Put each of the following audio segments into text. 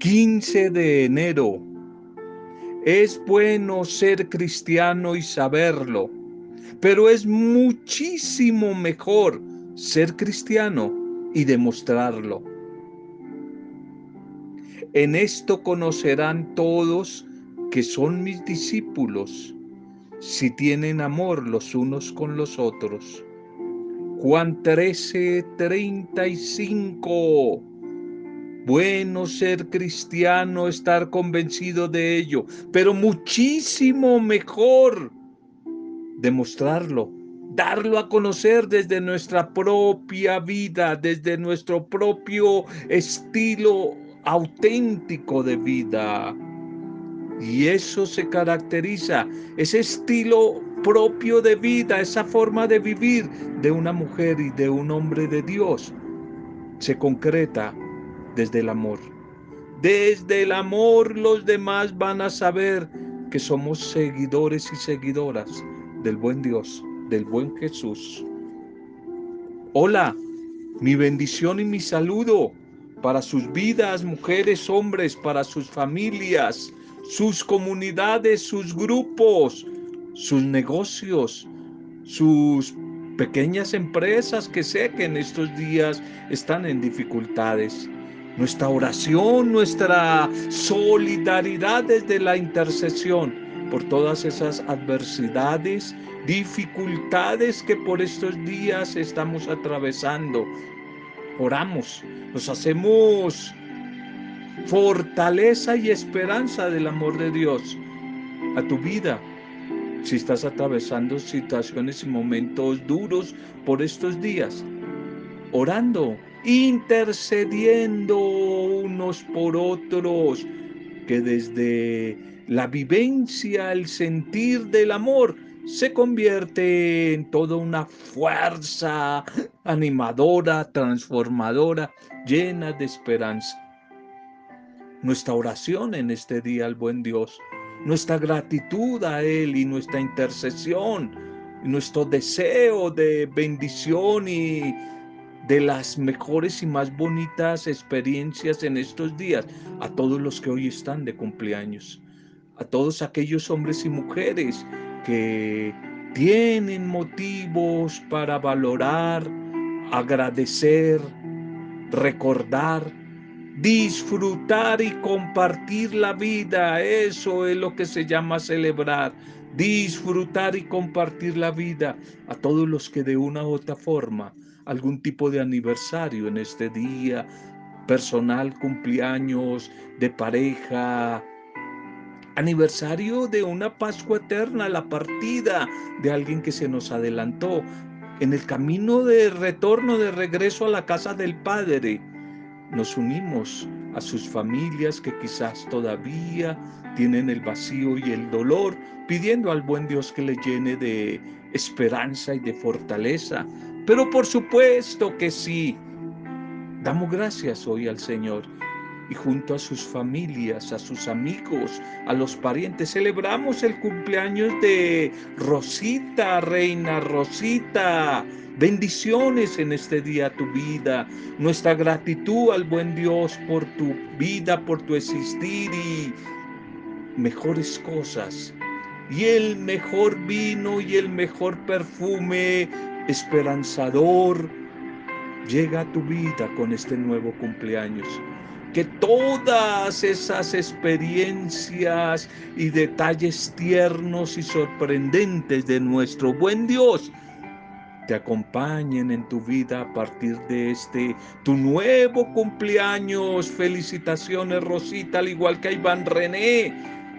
15 de enero. Es bueno ser cristiano y saberlo, pero es muchísimo mejor ser cristiano y demostrarlo. En esto conocerán todos que son mis discípulos, si tienen amor los unos con los otros. Juan 13, 35. Bueno ser cristiano, estar convencido de ello, pero muchísimo mejor demostrarlo, darlo a conocer desde nuestra propia vida, desde nuestro propio estilo auténtico de vida. Y eso se caracteriza, ese estilo propio de vida, esa forma de vivir de una mujer y de un hombre de Dios, se concreta desde el amor. Desde el amor los demás van a saber que somos seguidores y seguidoras del buen Dios, del buen Jesús. Hola, mi bendición y mi saludo para sus vidas, mujeres, hombres, para sus familias, sus comunidades, sus grupos, sus negocios, sus pequeñas empresas que sé que en estos días están en dificultades. Nuestra oración, nuestra solidaridad desde la intercesión por todas esas adversidades, dificultades que por estos días estamos atravesando. Oramos, nos hacemos fortaleza y esperanza del amor de Dios a tu vida. Si estás atravesando situaciones y momentos duros por estos días, orando, intercediendo unos por otros, que desde la vivencia, el sentir del amor, se convierte en toda una fuerza animadora, transformadora, llena de esperanza. Nuestra oración en este día al buen Dios, nuestra gratitud a Él y nuestra intercesión, nuestro deseo de bendición y de las mejores y más bonitas experiencias en estos días a todos los que hoy están de cumpleaños, a todos aquellos hombres y mujeres que tienen motivos para valorar, agradecer, recordar disfrutar y compartir la vida. Eso es lo que se llama celebrar. Disfrutar y compartir la vida a todos los que de una u otra forma, algún tipo de aniversario en este día, personal, cumpleaños, de pareja, aniversario de una Pascua eterna, la partida de alguien que se nos adelantó, en el camino de retorno, de regreso a la casa del Padre nos unimos a sus familias que quizás todavía tienen el vacío y el dolor, pidiendo al buen Dios que le llene de esperanza y de fortaleza. Pero por supuesto que sí, damos gracias hoy al Señor y junto a sus familias, a sus amigos, a los parientes, celebramos el cumpleaños de Rosita, Reina Rosita. Bendiciones en este día a tu vida, nuestra gratitud al buen Dios por tu vida, por tu existir y mejores cosas. Y el mejor vino y el mejor perfume esperanzador llega a tu vida con este nuevo cumpleaños. Que todas esas experiencias y detalles tiernos y sorprendentes de nuestro buen Dios te acompañen en tu vida a partir de este tu nuevo cumpleaños. Felicitaciones Rosita, al igual que a Iván René.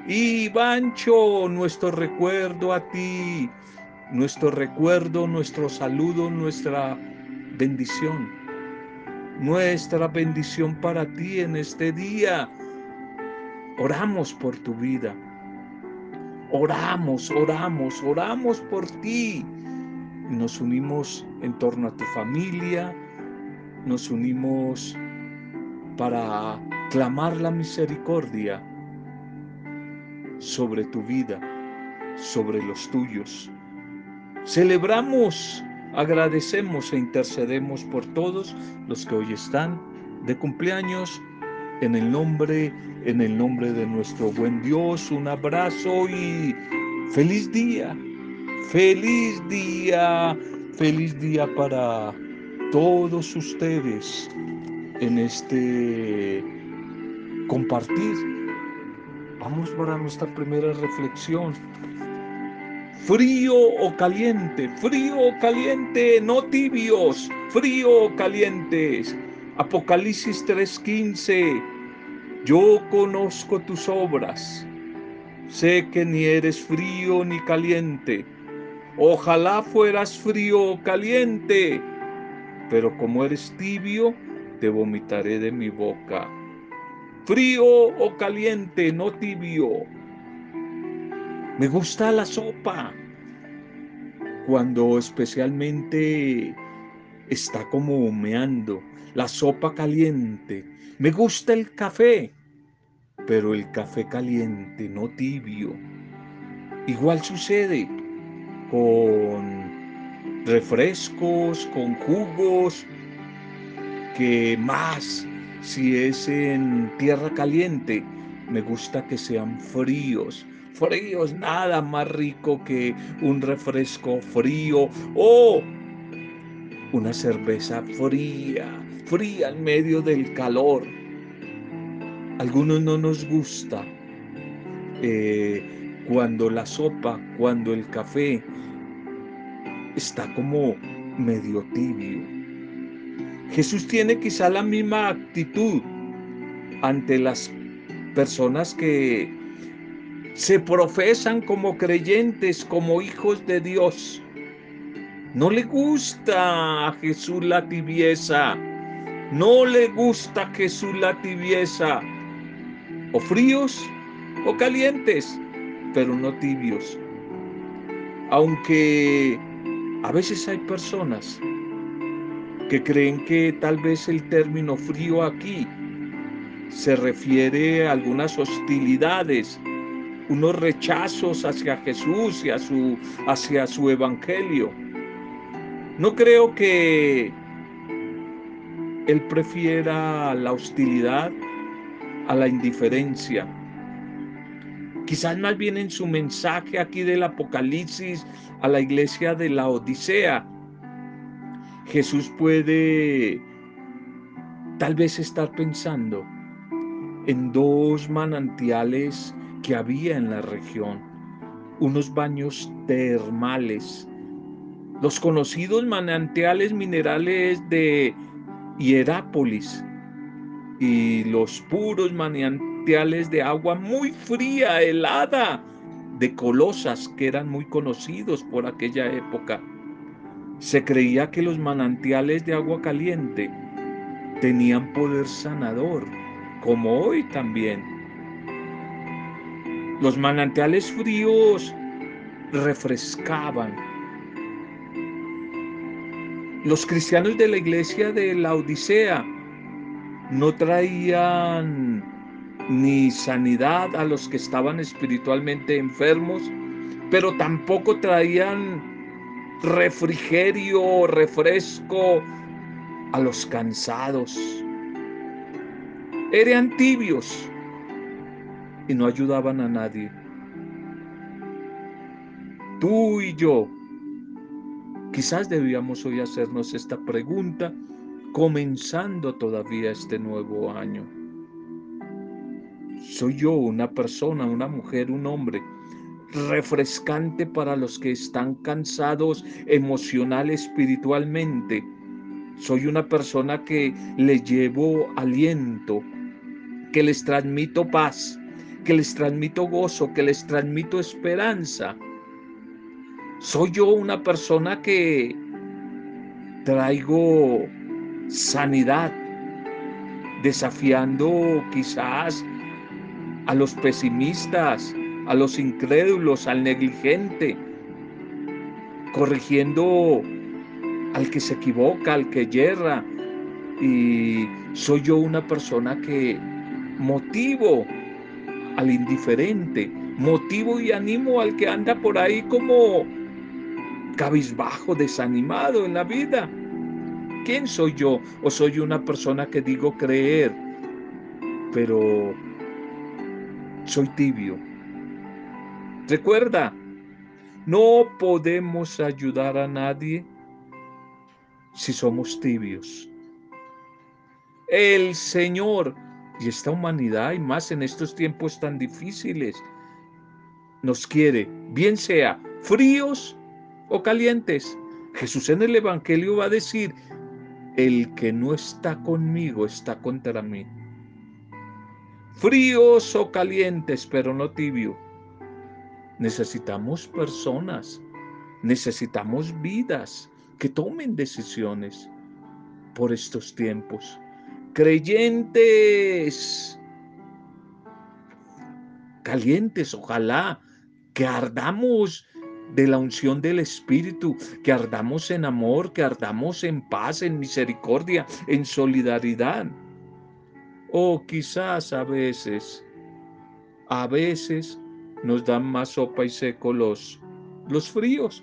Y Bancho, nuestro recuerdo a ti, nuestro recuerdo, nuestro saludo, nuestra bendición nuestra bendición para ti en este día. Oramos por tu vida. Oramos, oramos, oramos por ti. Nos unimos en torno a tu familia. Nos unimos para clamar la misericordia sobre tu vida, sobre los tuyos. Celebramos Agradecemos e intercedemos por todos los que hoy están de cumpleaños En el nombre, en el nombre de nuestro buen Dios, un abrazo y feliz día. Feliz día, feliz día para todos ustedes en este compartir. Vamos para nuestra primera reflexión. Frío o caliente, frío o caliente, no tibios, frío o calientes. Apocalipsis 3:15. Yo conozco tus obras. Sé que ni eres frío ni caliente. Ojalá fueras frío o caliente, pero como eres tibio, te vomitaré de mi boca. Frío o caliente, no tibio. Me gusta la sopa cuando especialmente está como humeando, la sopa caliente. Me gusta el café, pero el café caliente, no tibio. Igual sucede con refrescos, con jugos, que más si es en tierra caliente, me gusta que sean fríos. Fríos, nada más rico que un refresco frío o una cerveza fría, fría en medio del calor. Algunos no nos gusta eh, cuando la sopa, cuando el café está como medio tibio. Jesús tiene quizá la misma actitud ante las personas que se profesan como creyentes, como hijos de Dios. No le gusta a Jesús la tibieza. No le gusta a Jesús la tibieza. O fríos o calientes, pero no tibios. Aunque a veces hay personas que creen que tal vez el término frío aquí se refiere a algunas hostilidades, unos rechazos hacia Jesús y a su, hacia su evangelio. No creo que él prefiera la hostilidad a la indiferencia. Quizás más bien en su mensaje aquí del Apocalipsis a la iglesia de la Odisea, Jesús puede tal vez estar pensando en dos manantiales que había en la región, unos baños termales, los conocidos manantiales minerales de Hierápolis y los puros manantiales de agua muy fría, helada, de Colosas, que eran muy conocidos por aquella época. Se creía que los manantiales de agua caliente tenían poder sanador, como hoy también. Los manantiales fríos refrescaban. Los cristianos de la iglesia de la Odisea no traían ni sanidad a los que estaban espiritualmente enfermos, pero tampoco traían refrigerio refresco a los cansados. Eran tibios y no ayudaban a nadie. Tú y yo, quizás debíamos hoy hacernos esta pregunta comenzando todavía este nuevo año. ¿Soy yo una persona, una mujer, un hombre refrescante para los que están cansados emocional, espiritualmente? Soy una persona que le llevo aliento, que les transmito paz, que les transmito gozo, que les transmito esperanza. Soy yo una persona que traigo sanidad, desafiando quizás a los pesimistas, a los incrédulos, al negligente, corrigiendo al que se equivoca, al que yerra. Y soy yo una persona que motivo al indiferente, motivo y animo al que anda por ahí como cabizbajo, desanimado en la vida. ¿Quién soy yo? ¿O soy una persona que digo creer pero soy tibio. Recuerda, no podemos ayudar a nadie si somos tibios. El Señor y esta humanidad y más en estos tiempos tan difíciles nos quiere, bien sea fríos o calientes. Jesús en el Evangelio va a decir, el que no está conmigo está contra mí. Fríos o calientes, pero no tibio. Necesitamos personas, necesitamos vidas que tomen decisiones por estos tiempos. Creyentes. Calientes, ojalá que ardamos de la unción del Espíritu, que ardamos en amor, que ardamos en paz, en misericordia, en solidaridad. O quizás a veces, a veces nos dan más sopa y seco los, los fríos,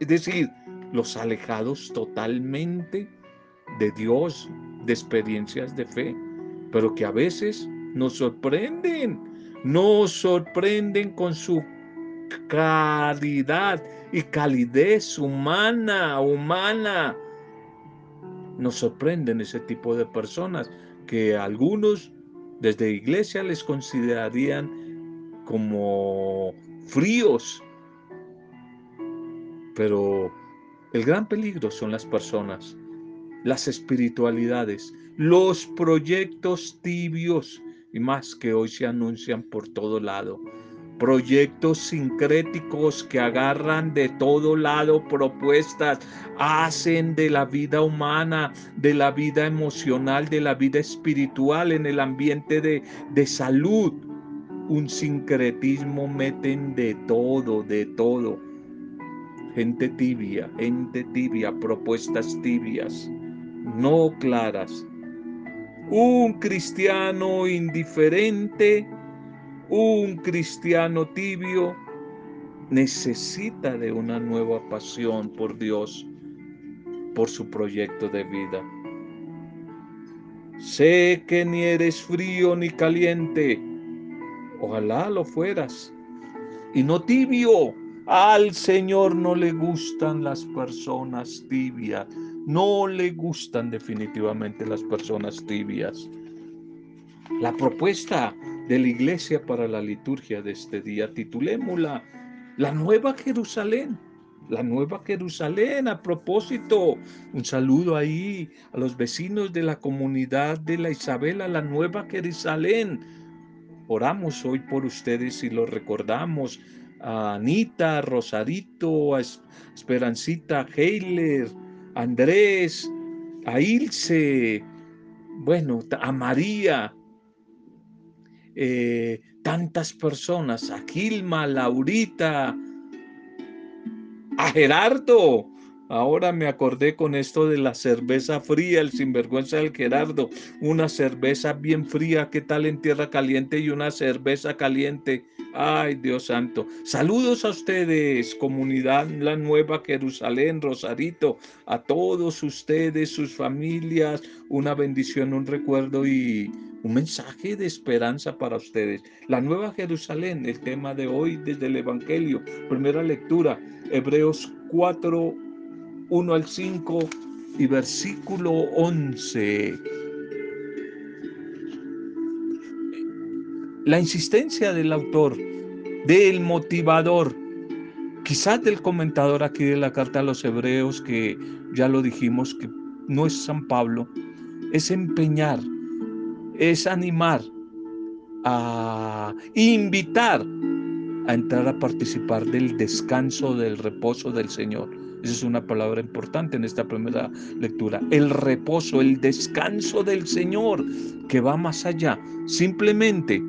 es decir, los alejados totalmente de Dios, de experiencias de fe, pero que a veces nos sorprenden, nos sorprenden con su caridad y calidez humana, humana. Nos sorprenden ese tipo de personas que algunos desde iglesia les considerarían como fríos. Pero el gran peligro son las personas, las espiritualidades, los proyectos tibios y más que hoy se anuncian por todo lado. Proyectos sincréticos que agarran de todo lado propuestas, hacen de la vida humana, de la vida emocional, de la vida espiritual, en el ambiente de, de salud, un sincretismo, meten de todo, de todo. Gente tibia, gente tibia, propuestas tibias, no claras. Un cristiano indiferente un cristiano tibio necesita de una nueva pasión por Dios, por su proyecto de vida. Sé que ni eres frío ni caliente, ojalá lo fueras, y no tibio. Al Señor no le gustan las personas tibias, no le gustan definitivamente las personas tibias. La propuesta de la iglesia para la liturgia de este día. Titulémosla La Nueva Jerusalén. La Nueva Jerusalén, a propósito, un saludo ahí a los vecinos de la comunidad de la Isabela, la Nueva Jerusalén. Oramos hoy por ustedes y lo recordamos a Anita, a Rosarito, a Esperancita Heiler, Andrés, a Ilse, bueno, a María, eh, tantas personas, a Gilma, a Laurita, a Gerardo. Ahora me acordé con esto de la cerveza fría, el sinvergüenza del Gerardo. Una cerveza bien fría, ¿qué tal en tierra caliente? Y una cerveza caliente. Ay, Dios santo. Saludos a ustedes, comunidad La Nueva Jerusalén, Rosarito, a todos ustedes, sus familias. Una bendición, un recuerdo y un mensaje de esperanza para ustedes. La Nueva Jerusalén, el tema de hoy desde el Evangelio. Primera lectura, Hebreos 4, 1 al 5 y versículo 11. La insistencia del autor, del motivador, quizás del comentador aquí de la carta a los hebreos, que ya lo dijimos que no es San Pablo, es empeñar es animar, a invitar a entrar a participar del descanso, del reposo del Señor. Esa es una palabra importante en esta primera lectura. El reposo, el descanso del Señor, que va más allá simplemente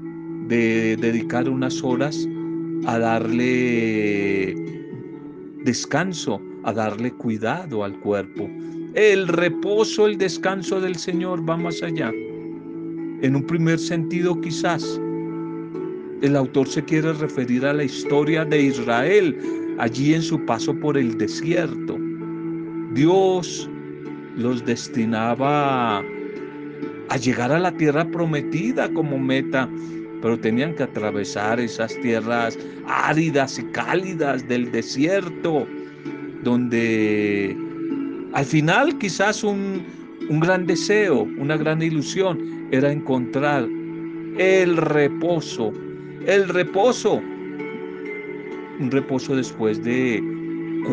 de dedicar unas horas a darle descanso, a darle cuidado al cuerpo. El reposo, el descanso del Señor va más allá. En un primer sentido quizás el autor se quiere referir a la historia de Israel allí en su paso por el desierto. Dios los destinaba a llegar a la tierra prometida como meta, pero tenían que atravesar esas tierras áridas y cálidas del desierto, donde al final quizás un, un gran deseo, una gran ilusión era encontrar el reposo, el reposo, un reposo después de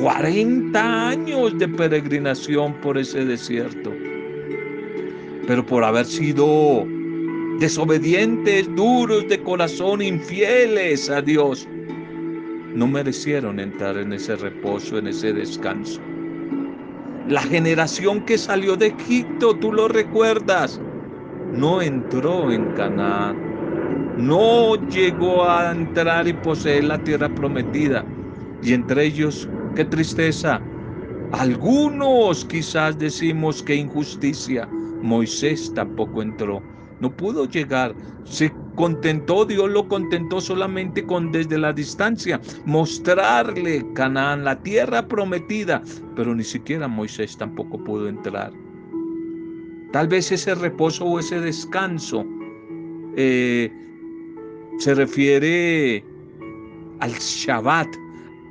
40 años de peregrinación por ese desierto. Pero por haber sido desobedientes, duros de corazón, infieles a Dios, no merecieron entrar en ese reposo, en ese descanso. La generación que salió de Egipto, tú lo recuerdas, no entró en Canaán, no llegó a entrar y poseer la tierra prometida. Y entre ellos, qué tristeza, algunos quizás decimos que injusticia, Moisés tampoco entró, no pudo llegar, se contentó, Dios lo contentó solamente con desde la distancia, mostrarle Canaán, la tierra prometida, pero ni siquiera Moisés tampoco pudo entrar. Tal vez ese reposo o ese descanso eh, se refiere al Shabbat,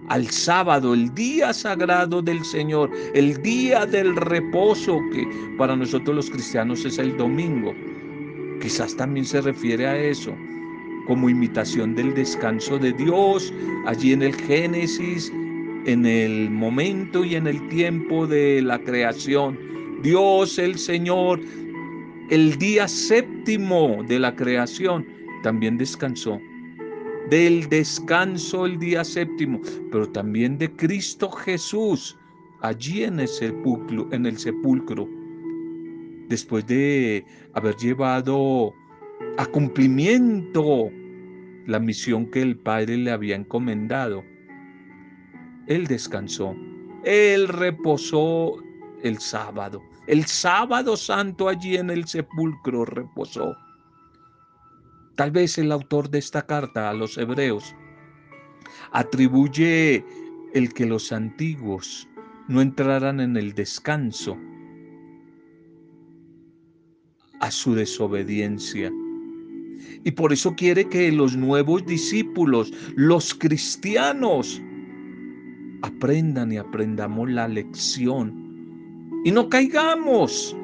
al sábado, el día sagrado del Señor, el día del reposo que para nosotros los cristianos es el domingo. Quizás también se refiere a eso, como imitación del descanso de Dios, allí en el Génesis, en el momento y en el tiempo de la creación. Dios el Señor, el día séptimo de la creación, también descansó. Del descanso el día séptimo, pero también de Cristo Jesús, allí en el sepulcro, en el sepulcro después de haber llevado a cumplimiento la misión que el Padre le había encomendado. Él descansó, él reposó el sábado. El sábado santo allí en el sepulcro reposó. Tal vez el autor de esta carta a los hebreos atribuye el que los antiguos no entraran en el descanso a su desobediencia. Y por eso quiere que los nuevos discípulos, los cristianos, aprendan y aprendamos la lección y no caigamos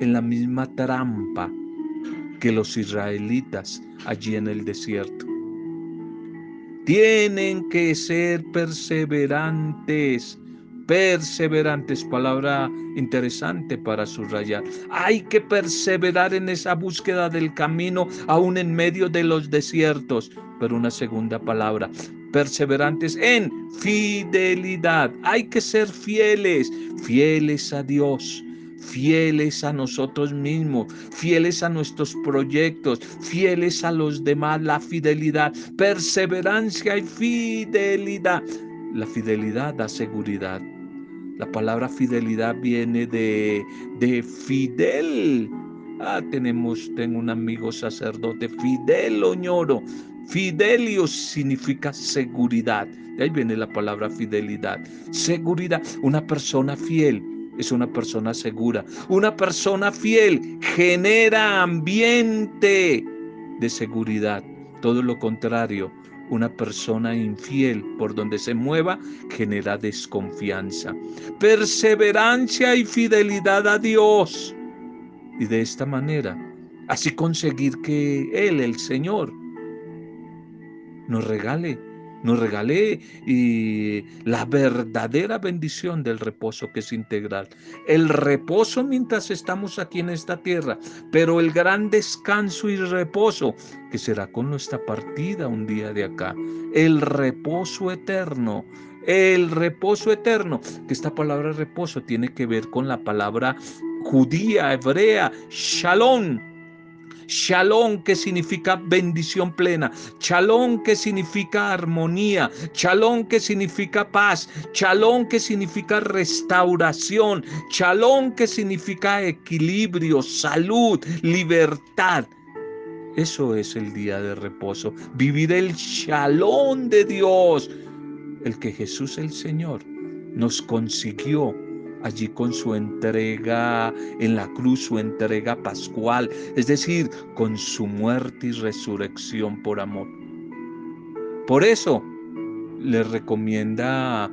en la misma trampa que los israelitas allí en el desierto. Tienen que ser perseverantes perseverantes, palabra interesante para subrayar. Hay que perseverar en esa búsqueda del camino, aún en medio de los desiertos. Pero una segunda palabra, perseverantes en fidelidad. Hay que ser fieles, fieles a Dios fieles a nosotros mismos, fieles a nuestros proyectos, fieles a los demás, la fidelidad, perseverancia y fidelidad. La fidelidad da seguridad. La palabra fidelidad viene de, de fidel. Ah, tenemos, tengo un amigo sacerdote, Fidel Oñoro. Fidelio significa seguridad. De ahí viene la palabra fidelidad. Seguridad. Una persona fiel es una persona segura. Una persona fiel genera ambiente de seguridad. Todo lo contrario, una persona infiel por donde se mueva genera desconfianza. Perseverancia y fidelidad a Dios. Y de esta manera, así conseguir que Él, el Señor, nos regale nos regale y la verdadera bendición del reposo que es integral. El reposo mientras estamos aquí en esta tierra, pero el gran descanso y reposo que será con nuestra partida un día de acá. El reposo eterno. El reposo eterno, que esta palabra reposo tiene que ver con la palabra judía, hebrea, shalom, Shalom que significa bendición plena. Shalom que significa armonía. Shalom que significa paz. Shalom que significa restauración. Shalom que significa equilibrio, salud, libertad. Eso es el día de reposo. Vivir el shalom de Dios. El que Jesús el Señor nos consiguió allí con su entrega en la cruz, su entrega pascual, es decir, con su muerte y resurrección por amor. Por eso le recomienda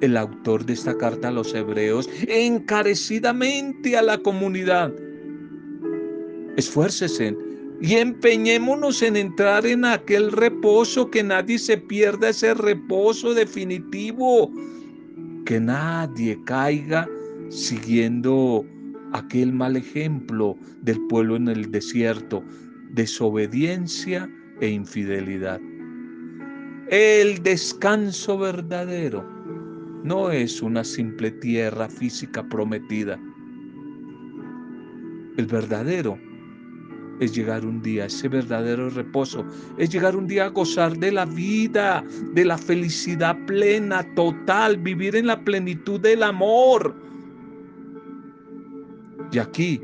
el autor de esta carta a los hebreos encarecidamente a la comunidad. Esfuércese y empeñémonos en entrar en aquel reposo, que nadie se pierda ese reposo definitivo, que nadie caiga siguiendo aquel mal ejemplo del pueblo en el desierto, desobediencia e infidelidad. El descanso verdadero no es una simple tierra física prometida. El verdadero es llegar un día, ese verdadero reposo, es llegar un día a gozar de la vida, de la felicidad plena, total, vivir en la plenitud del amor. Y aquí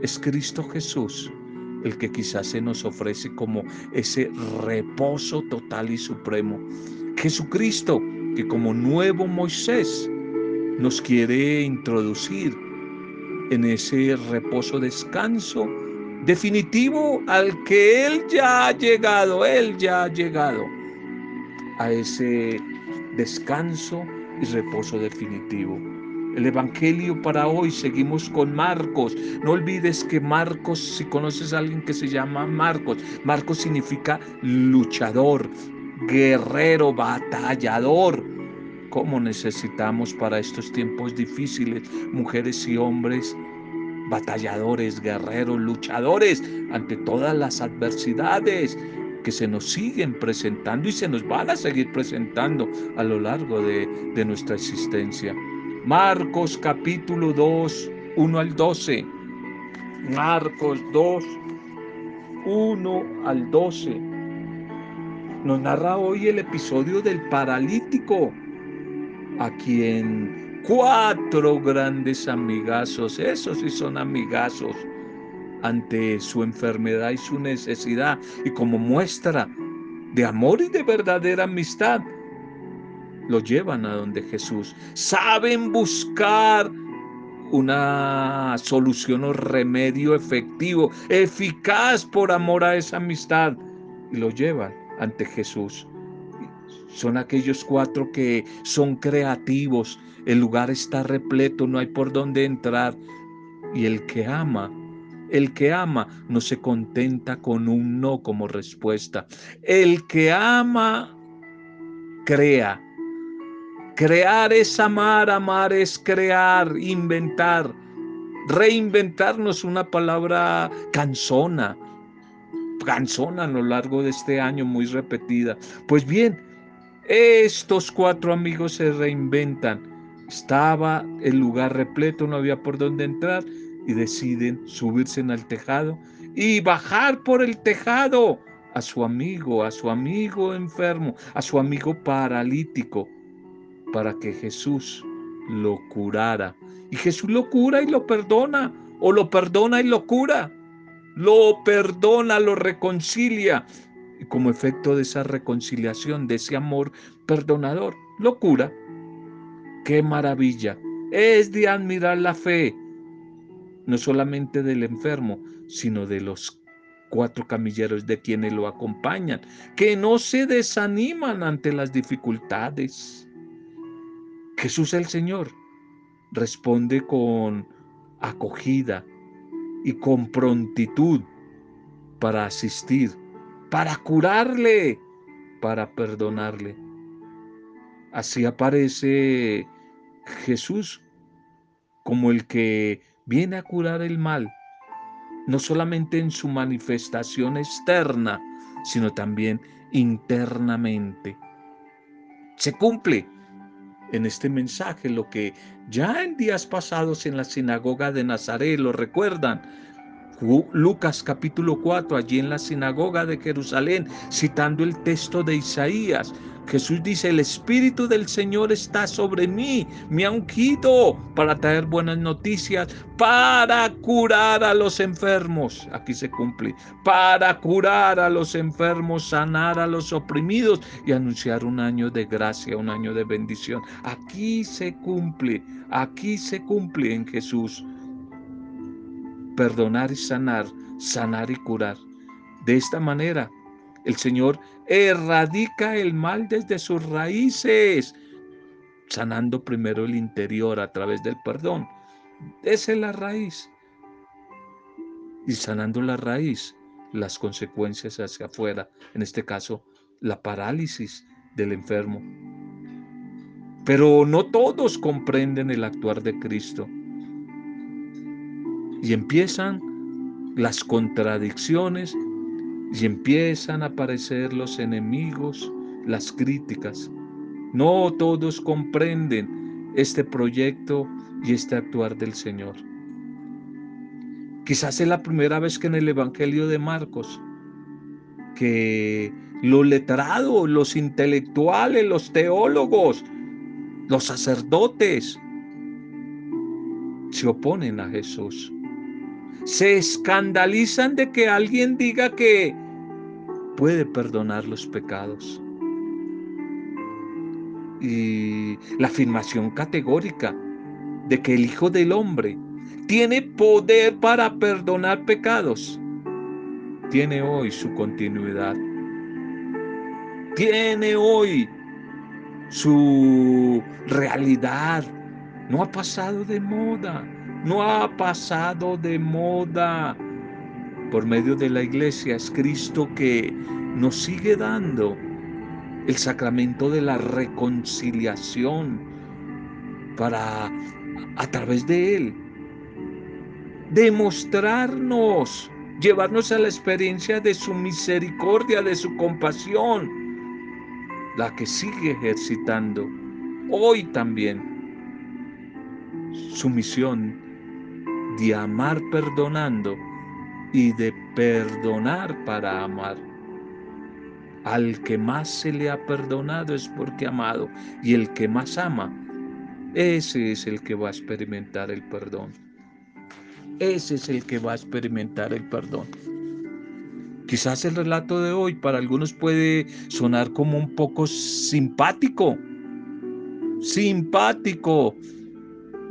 es Cristo Jesús el que quizás se nos ofrece como ese reposo total y supremo. Jesucristo que como nuevo Moisés nos quiere introducir en ese reposo descanso definitivo al que Él ya ha llegado, Él ya ha llegado a ese descanso y reposo definitivo. El Evangelio para hoy, seguimos con Marcos. No olvides que Marcos, si conoces a alguien que se llama Marcos, Marcos significa luchador, guerrero, batallador. ¿Cómo necesitamos para estos tiempos difíciles mujeres y hombres batalladores, guerreros, luchadores ante todas las adversidades que se nos siguen presentando y se nos van a seguir presentando a lo largo de, de nuestra existencia. Marcos capítulo 2, 1 al 12. Marcos 2, 1 al 12. Nos narra hoy el episodio del paralítico, a quien cuatro grandes amigazos, esos sí son amigazos, ante su enfermedad y su necesidad, y como muestra de amor y de verdadera amistad, lo llevan a donde Jesús. Saben buscar una solución o remedio efectivo, eficaz por amor a esa amistad, y lo llevan ante Jesús. Son aquellos cuatro que son creativos, el lugar está repleto, no hay por dónde entrar. Y el que ama, el que ama no se contenta con un no como respuesta. El que ama, crea. Crear es amar, amar es crear, inventar. Reinventarnos una palabra cansona, cansona a lo largo de este año, muy repetida. Pues bien, estos cuatro amigos se reinventan estaba el lugar repleto, no había por dónde entrar y deciden subirse el tejado y bajar por el tejado a su amigo, a su amigo enfermo, a su amigo paralítico, para que Jesús lo curara. Y Jesús lo cura y lo perdona, o lo perdona y lo cura. Lo perdona, lo reconcilia. Como efecto de esa reconciliación, de ese amor perdonador, lo cura Qué maravilla. Es de admirar la fe, no solamente del enfermo, sino de los cuatro camilleros de quienes lo acompañan, que no se desaniman ante las dificultades. Jesús el Señor responde con acogida y con prontitud para asistir, para curarle, para perdonarle. Así aparece Jesús como el que viene a curar el mal, no solamente en su manifestación externa, sino también internamente. Se cumple en este mensaje lo que ya en días pasados en la sinagoga de Nazaret lo recuerdan. Lucas capítulo 4, allí en la sinagoga de Jerusalén, citando el texto de Isaías, Jesús dice, el Espíritu del Señor está sobre mí, me ha ungido para traer buenas noticias, para curar a los enfermos. Aquí se cumple, para curar a los enfermos, sanar a los oprimidos y anunciar un año de gracia, un año de bendición. Aquí se cumple, aquí se cumple en Jesús. Perdonar y sanar, sanar y curar. De esta manera, el Señor erradica el mal desde sus raíces, sanando primero el interior a través del perdón. Esa es la raíz. Y sanando la raíz, las consecuencias hacia afuera, en este caso, la parálisis del enfermo. Pero no todos comprenden el actuar de Cristo. Y empiezan las contradicciones y empiezan a aparecer los enemigos, las críticas. No todos comprenden este proyecto y este actuar del Señor. Quizás es la primera vez que en el Evangelio de Marcos, que los letrados, los intelectuales, los teólogos, los sacerdotes, se oponen a Jesús se escandalizan de que alguien diga que puede perdonar los pecados. Y la afirmación categórica de que el Hijo del Hombre tiene poder para perdonar pecados, tiene hoy su continuidad. Tiene hoy su realidad. No ha pasado de moda no ha pasado de moda. Por medio de la iglesia es Cristo que nos sigue dando el sacramento de la reconciliación para a través de él demostrarnos, llevarnos a la experiencia de su misericordia, de su compasión, la que sigue ejercitando hoy también su misión de amar perdonando y de perdonar para amar. Al que más se le ha perdonado es porque ha amado y el que más ama, ese es el que va a experimentar el perdón. Ese es el que va a experimentar el perdón. Quizás el relato de hoy para algunos puede sonar como un poco simpático. Simpático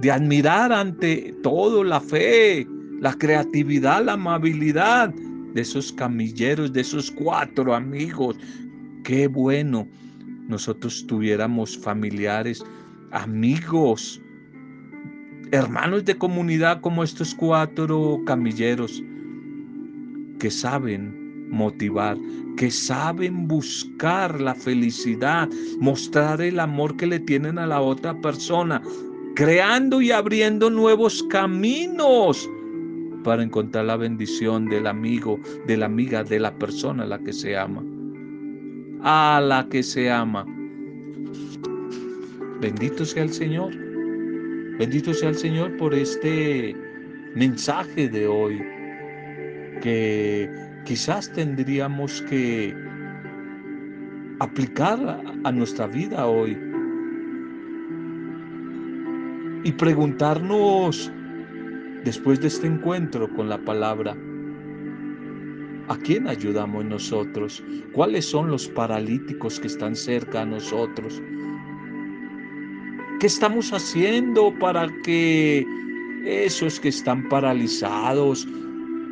de admirar ante todo la fe, la creatividad, la amabilidad de esos camilleros, de esos cuatro amigos. Qué bueno nosotros tuviéramos familiares, amigos, hermanos de comunidad como estos cuatro camilleros que saben motivar, que saben buscar la felicidad, mostrar el amor que le tienen a la otra persona, creando y abriendo nuevos caminos para encontrar la bendición del amigo, de la amiga, de la persona a la que se ama. A la que se ama. Bendito sea el Señor. Bendito sea el Señor por este mensaje de hoy que quizás tendríamos que aplicar a nuestra vida hoy y preguntarnos después de este encuentro con la palabra, ¿a quién ayudamos nosotros? ¿Cuáles son los paralíticos que están cerca a nosotros? ¿Qué estamos haciendo para que esos que están paralizados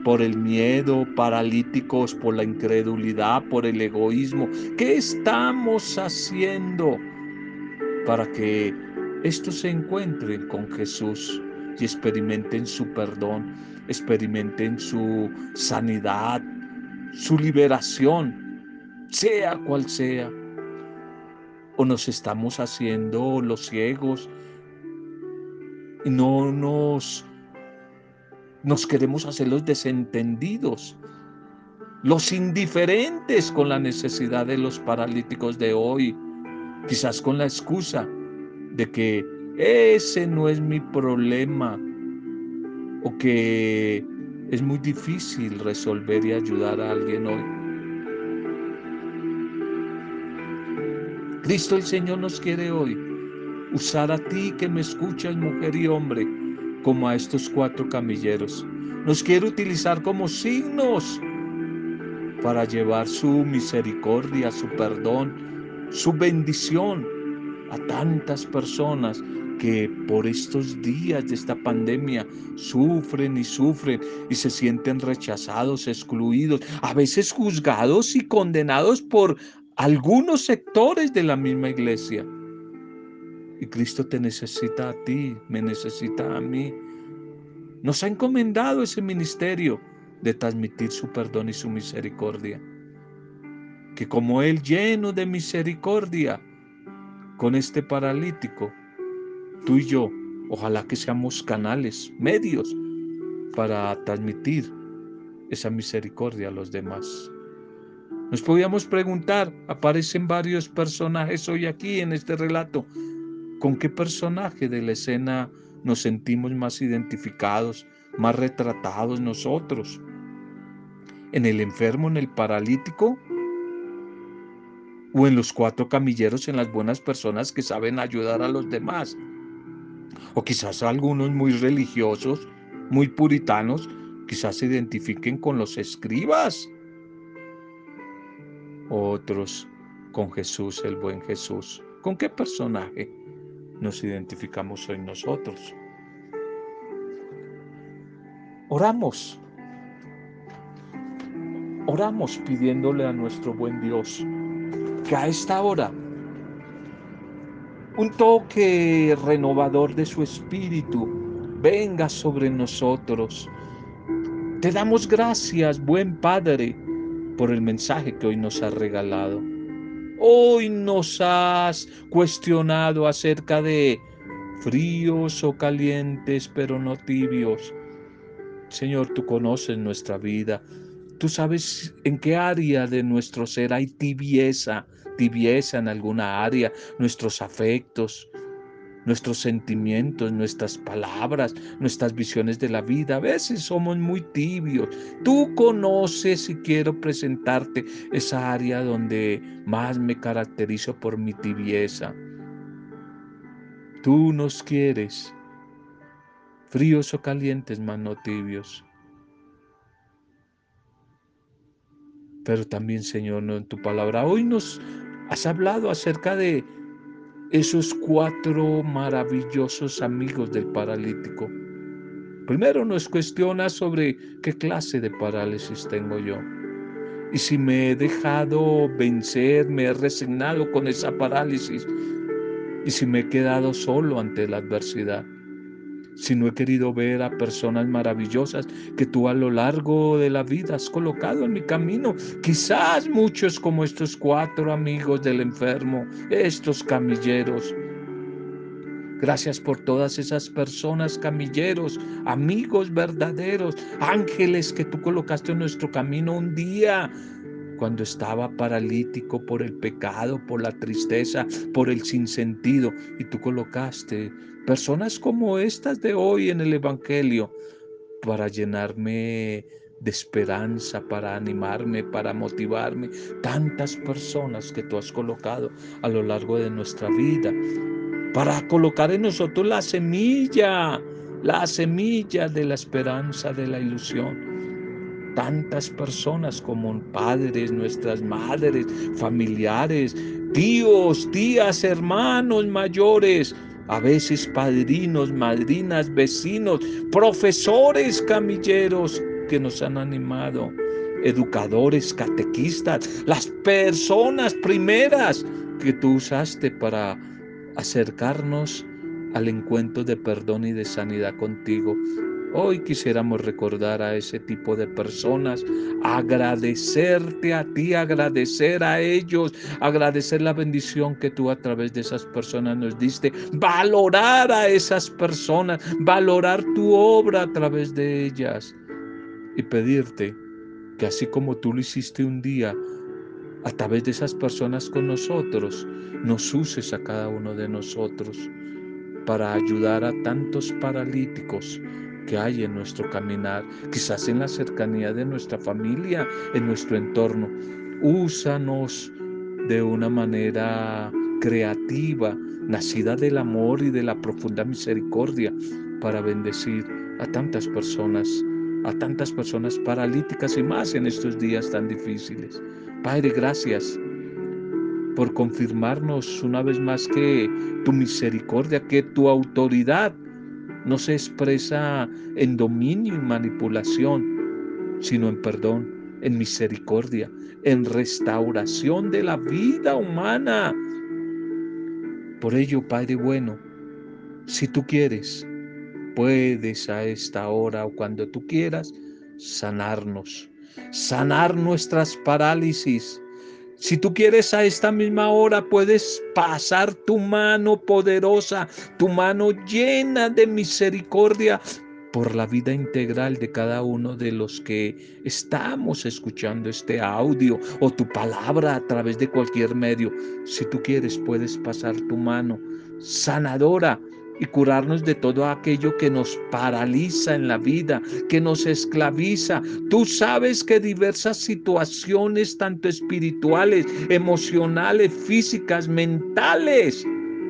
por el miedo, paralíticos por la incredulidad, por el egoísmo, qué estamos haciendo para que estos se encuentren con Jesús y experimenten su perdón, experimenten su sanidad, su liberación, sea cual sea. O nos estamos haciendo los ciegos y no nos, nos queremos hacer los desentendidos, los indiferentes con la necesidad de los paralíticos de hoy, quizás con la excusa de que ese no es mi problema o que es muy difícil resolver y ayudar a alguien hoy. Cristo el Señor nos quiere hoy usar a ti que me escuchas, mujer y hombre, como a estos cuatro camilleros. Nos quiere utilizar como signos para llevar su misericordia, su perdón, su bendición a tantas personas que por estos días de esta pandemia sufren y sufren y se sienten rechazados, excluidos, a veces juzgados y condenados por algunos sectores de la misma iglesia. Y Cristo te necesita a ti, me necesita a mí. Nos ha encomendado ese ministerio de transmitir su perdón y su misericordia. Que como Él lleno de misericordia con este paralítico, tú y yo, ojalá que seamos canales, medios para transmitir esa misericordia a los demás. Nos podíamos preguntar, aparecen varios personajes hoy aquí en este relato, ¿con qué personaje de la escena nos sentimos más identificados, más retratados nosotros? ¿En el enfermo, en el paralítico? ¿O en los cuatro camilleros, en las buenas personas que saben ayudar a los demás? O quizás algunos muy religiosos, muy puritanos, quizás se identifiquen con los escribas otros con Jesús, el buen Jesús. ¿Con qué personaje nos identificamos hoy nosotros? Oramos. Oramos pidiéndole a nuestro buen Dios que a esta hora un toque renovador de su espíritu venga sobre nosotros. Te damos gracias, buen Padre, por el mensaje que hoy nos has regalado. Hoy nos has cuestionado acerca de fríos o calientes, pero no tibios. Señor, tú conoces nuestra vida. Tú sabes en qué área de nuestro ser hay tibieza, tibieza en alguna área, nuestros afectos, nuestros sentimientos, nuestras palabras, nuestras visiones de la vida. A veces somos muy tibios. Tú conoces y quiero presentarte esa área donde más me caracterizo por mi tibieza. Tú nos quieres, fríos o calientes, más no tibios. Pero también, Señor, en tu palabra hoy nos has hablado acerca de esos cuatro maravillosos amigos del paralítico. Primero nos cuestiona sobre qué clase de parálisis tengo yo. Y si me he dejado vencer, me he resignado con esa parálisis. Y si me he quedado solo ante la adversidad si no he querido ver a personas maravillosas que tú a lo largo de la vida has colocado en mi camino. Quizás muchos como estos cuatro amigos del enfermo, estos camilleros. Gracias por todas esas personas, camilleros, amigos verdaderos, ángeles que tú colocaste en nuestro camino un día cuando estaba paralítico por el pecado, por la tristeza, por el sinsentido, y tú colocaste personas como estas de hoy en el Evangelio para llenarme de esperanza, para animarme, para motivarme. Tantas personas que tú has colocado a lo largo de nuestra vida, para colocar en nosotros la semilla, la semilla de la esperanza, de la ilusión tantas personas como padres, nuestras madres, familiares, tíos, tías, hermanos mayores, a veces padrinos, madrinas, vecinos, profesores camilleros que nos han animado, educadores, catequistas, las personas primeras que tú usaste para acercarnos al encuentro de perdón y de sanidad contigo. Hoy quisiéramos recordar a ese tipo de personas, agradecerte a ti, agradecer a ellos, agradecer la bendición que tú a través de esas personas nos diste, valorar a esas personas, valorar tu obra a través de ellas y pedirte que así como tú lo hiciste un día, a través de esas personas con nosotros, nos uses a cada uno de nosotros para ayudar a tantos paralíticos, que hay en nuestro caminar, quizás en la cercanía de nuestra familia, en nuestro entorno. Úsanos de una manera creativa, nacida del amor y de la profunda misericordia, para bendecir a tantas personas, a tantas personas paralíticas y más en estos días tan difíciles. Padre, gracias por confirmarnos una vez más que tu misericordia, que tu autoridad no se expresa en dominio y manipulación, sino en perdón, en misericordia, en restauración de la vida humana. Por ello, Padre bueno, si tú quieres, puedes a esta hora o cuando tú quieras sanarnos, sanar nuestras parálisis, si tú quieres a esta misma hora, puedes pasar tu mano poderosa, tu mano llena de misericordia por la vida integral de cada uno de los que estamos escuchando este audio o tu palabra a través de cualquier medio. Si tú quieres, puedes pasar tu mano sanadora y curarnos de todo aquello que nos paraliza en la vida, que nos esclaviza. Tú sabes que diversas situaciones, tanto espirituales, emocionales, físicas, mentales,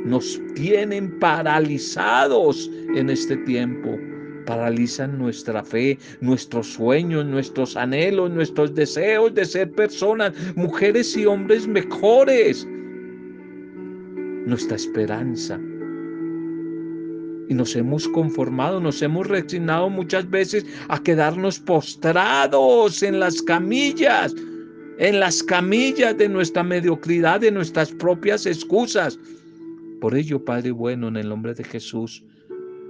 nos tienen paralizados en este tiempo. Paralizan nuestra fe, nuestros sueños, nuestros anhelos, nuestros deseos de ser personas, mujeres y hombres mejores. Nuestra esperanza, y nos hemos conformado, nos hemos resignado muchas veces a quedarnos postrados en las camillas, en las camillas de nuestra mediocridad, de nuestras propias excusas. Por ello, Padre bueno, en el nombre de Jesús,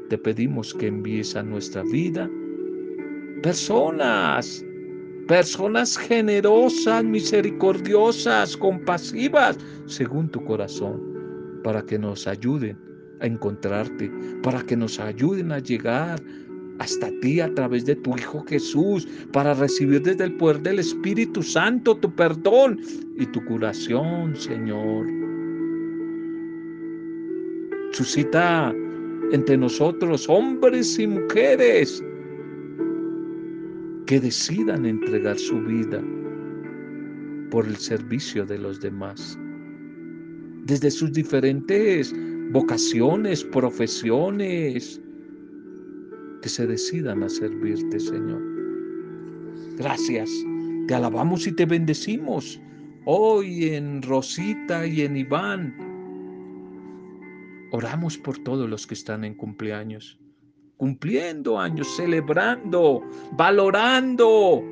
te pedimos que envíes a nuestra vida personas, personas generosas, misericordiosas, compasivas, según tu corazón, para que nos ayuden a encontrarte, para que nos ayuden a llegar hasta ti a través de tu Hijo Jesús, para recibir desde el poder del Espíritu Santo tu perdón y tu curación, Señor. Suscita entre nosotros hombres y mujeres que decidan entregar su vida por el servicio de los demás. Desde sus diferentes vocaciones, profesiones, que se decidan a servirte, Señor. Gracias, te alabamos y te bendecimos hoy en Rosita y en Iván. Oramos por todos los que están en cumpleaños, cumpliendo años, celebrando, valorando,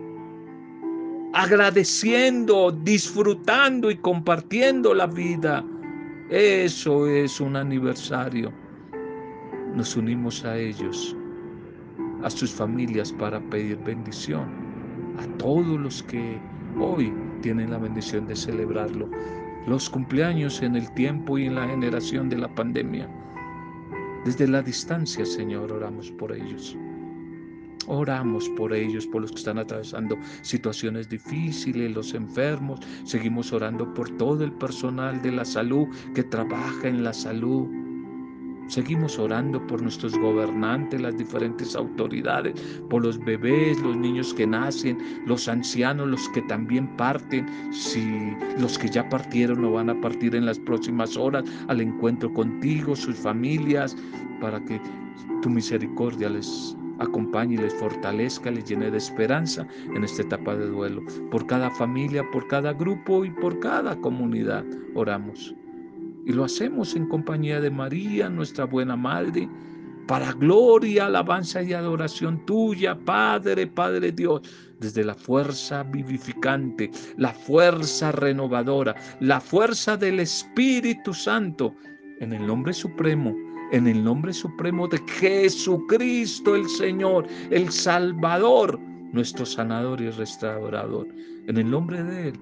agradeciendo, disfrutando y compartiendo la vida eso es un aniversario. Nos unimos a ellos, a sus familias para pedir bendición, a todos los que hoy tienen la bendición de celebrarlo. Los cumpleaños en el tiempo y en la generación de la pandemia. Desde la distancia, Señor, oramos por ellos. Oramos por ellos, por los que están atravesando situaciones difíciles, los enfermos. Seguimos orando por todo el personal de la salud que trabaja en la salud. Seguimos orando por nuestros gobernantes, las diferentes autoridades, por los bebés, los niños que nacen, los ancianos, los que también parten, si los que ya partieron o van a partir en las próximas horas al encuentro contigo, sus familias, para que tu misericordia les acompañe y les fortalezca, les llene de esperanza en esta etapa de duelo. Por cada familia, por cada grupo y por cada comunidad oramos. Y lo hacemos en compañía de María, nuestra buena Madre, para gloria, alabanza y adoración tuya, Padre, Padre Dios, desde la fuerza vivificante, la fuerza renovadora, la fuerza del Espíritu Santo, en el nombre supremo en el nombre supremo de Jesucristo el Señor, el Salvador, nuestro sanador y restaurador. En el nombre de Él,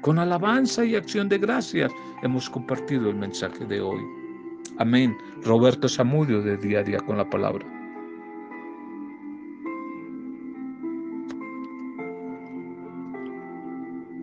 con alabanza y acción de gracias, hemos compartido el mensaje de hoy. Amén. Roberto Zamudio de Día a Día con la Palabra.